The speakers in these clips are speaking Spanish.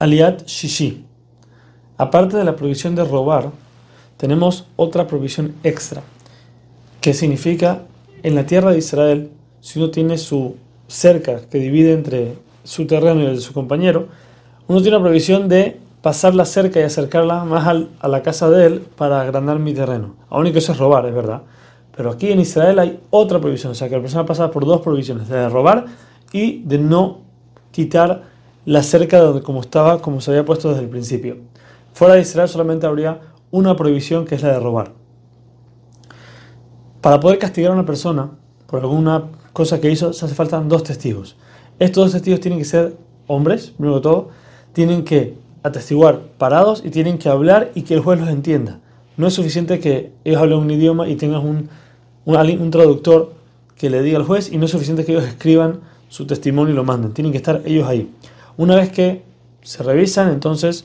Aliat Shishi. Aparte de la prohibición de robar, tenemos otra prohibición extra, que significa en la tierra de Israel, si uno tiene su cerca que divide entre su terreno y el de su compañero, uno tiene la prohibición de pasar la cerca y acercarla más a la casa de él para agrandar mi terreno. Aún que eso es robar, es verdad. Pero aquí en Israel hay otra prohibición, o sea que la persona pasa por dos prohibiciones, de robar y de no quitar la cerca de como estaba, como se había puesto desde el principio. Fuera de Israel solamente habría una prohibición que es la de robar. Para poder castigar a una persona por alguna cosa que hizo, se hace falta dos testigos. Estos dos testigos tienen que ser hombres, primero que todo, tienen que atestiguar parados y tienen que hablar y que el juez los entienda. No es suficiente que ellos hablen un idioma y tengas un, un, un traductor que le diga al juez y no es suficiente que ellos escriban su testimonio y lo manden. Tienen que estar ellos ahí. Una vez que se revisan, entonces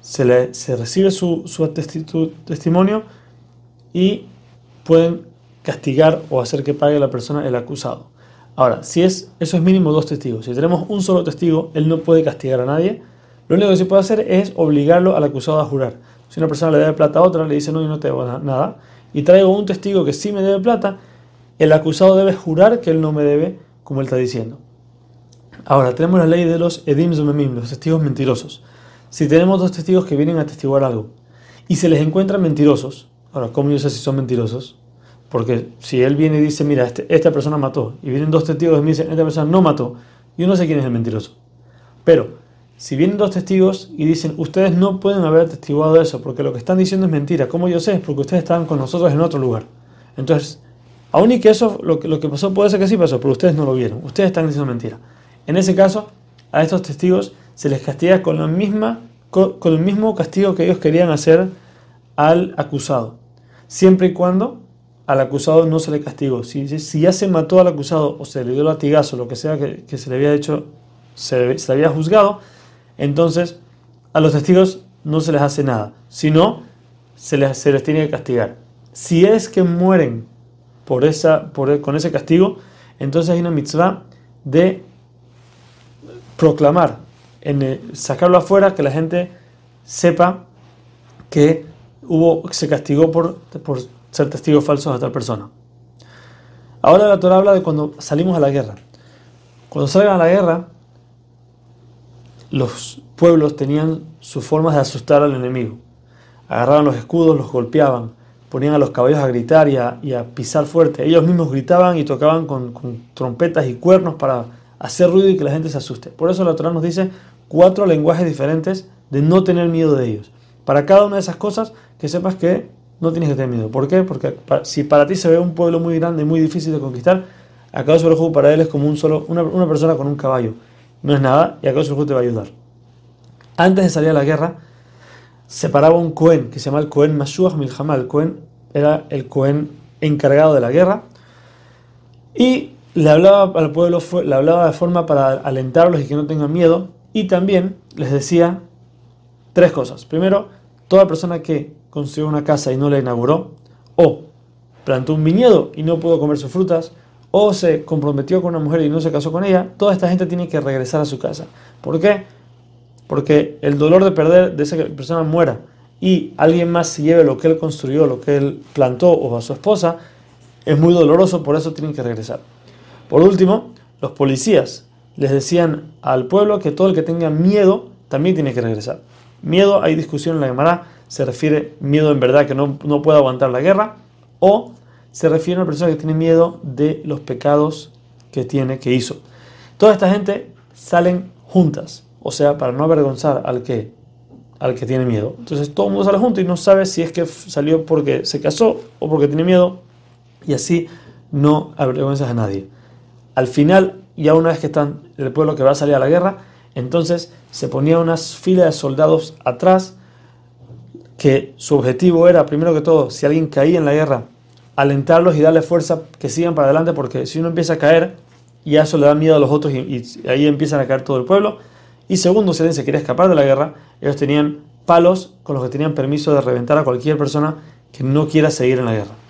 se, le, recibe su, su, testimonio y pueden castigar o hacer que pague la persona el acusado. Ahora, si es, eso es mínimo dos testigos. Si tenemos un solo testigo, él no puede castigar a nadie. Lo único que se puede hacer es obligarlo al acusado a jurar. Si una persona le debe plata a otra, le dice no, yo no te debo nada, y traigo un testigo que sí me debe plata, el acusado debe jurar que él no me debe, como él está diciendo. Ahora, tenemos la ley de los edim los testigos mentirosos. Si tenemos dos testigos que vienen a testiguar algo y se les encuentran mentirosos, ahora, ¿cómo yo sé si son mentirosos? Porque si él viene y dice, mira, este, esta persona mató, y vienen dos testigos y me dicen, esta persona no mató, yo no sé quién es el mentiroso. Pero, si vienen dos testigos y dicen, ustedes no pueden haber testiguado eso, porque lo que están diciendo es mentira, ¿cómo yo sé? Es porque ustedes estaban con nosotros en otro lugar. Entonces, aún y que eso, lo lo que pasó, puede ser que sí pasó, pero ustedes no lo vieron, ustedes están diciendo mentira. En ese caso, a estos testigos se les castiga con, la misma, con, el mismo castigo que ellos querían hacer al acusado, siempre y cuando al acusado no se le castigó. Si, ya se mató al acusado o se le dio latigazo, lo que sea que, se le había hecho, se, le había juzgado, entonces a los testigos no se les hace nada, sino se les, se les tiene que castigar. Si es que mueren por esa, por, con ese castigo, entonces hay una mitzvah de proclamar, en sacarlo afuera, que la gente sepa que hubo, se castigó por, ser testigos falsos a tal persona. Ahora la Torah habla de cuando salimos a la guerra. Cuando salgan a la guerra, los pueblos tenían sus formas de asustar al enemigo. Agarraban los escudos, los golpeaban, ponían a los caballos a gritar y a, pisar fuerte. Ellos mismos gritaban y tocaban con, con trompetas y cuernos para hacer ruido y que la gente se asuste. Por eso la Torah nos dice cuatro lenguajes diferentes de no tener miedo de ellos. Para cada una de esas cosas, que sepas que no tienes que tener miedo. ¿Por qué? Porque si para ti se ve un pueblo muy grande y muy difícil de conquistar, acá sobre juego para él es como un solo, una, persona con un caballo. No es nada y acá sobre te va a ayudar. Antes de salir a la guerra, separaba un Cohen que se llama el Cohen Mashuach Milhamal. El Cohen era el Cohen encargado de la guerra. Y le hablaba al pueblo, le hablaba de forma para alentarlos y que no tengan miedo. Y también les decía tres cosas. Primero, toda persona que construyó una casa y no la inauguró, o plantó un viñedo y no pudo comer sus frutas, o se comprometió con una mujer y no se casó con ella, toda esta gente tiene que regresar a su casa. ¿Por qué? Porque el dolor de perder de esa persona muera y alguien más se lleve lo que él construyó, lo que él plantó o a su esposa, es muy doloroso, por eso tienen que regresar. Por último, los policías les decían al pueblo que todo el que tenga miedo también tiene que regresar. Miedo, hay discusión en la Gemara, se refiere miedo en verdad que no, no puede aguantar la guerra, o se refiere a una persona que tiene miedo de los pecados que tiene, que hizo. Toda esta gente salen juntas, o sea, para no avergonzar al que, al que tiene miedo. Entonces todo el mundo sale junto y no sabe si es que salió porque se casó o porque tiene miedo, y así no avergüenzas a nadie. Al final, ya una vez que están el pueblo que va a salir a la guerra, entonces se ponía unas filas de soldados atrás que su objetivo era, primero que todo, si alguien caía en la guerra, alentarlos y darle fuerza que sigan para adelante, porque si uno empieza a caer, ya eso le da miedo a los otros y, ahí empiezan a caer todo el pueblo. Y segundo, si alguien se quería escapar de la guerra, ellos tenían palos con los que tenían permiso de reventar a cualquier persona que no quiera seguir en la guerra.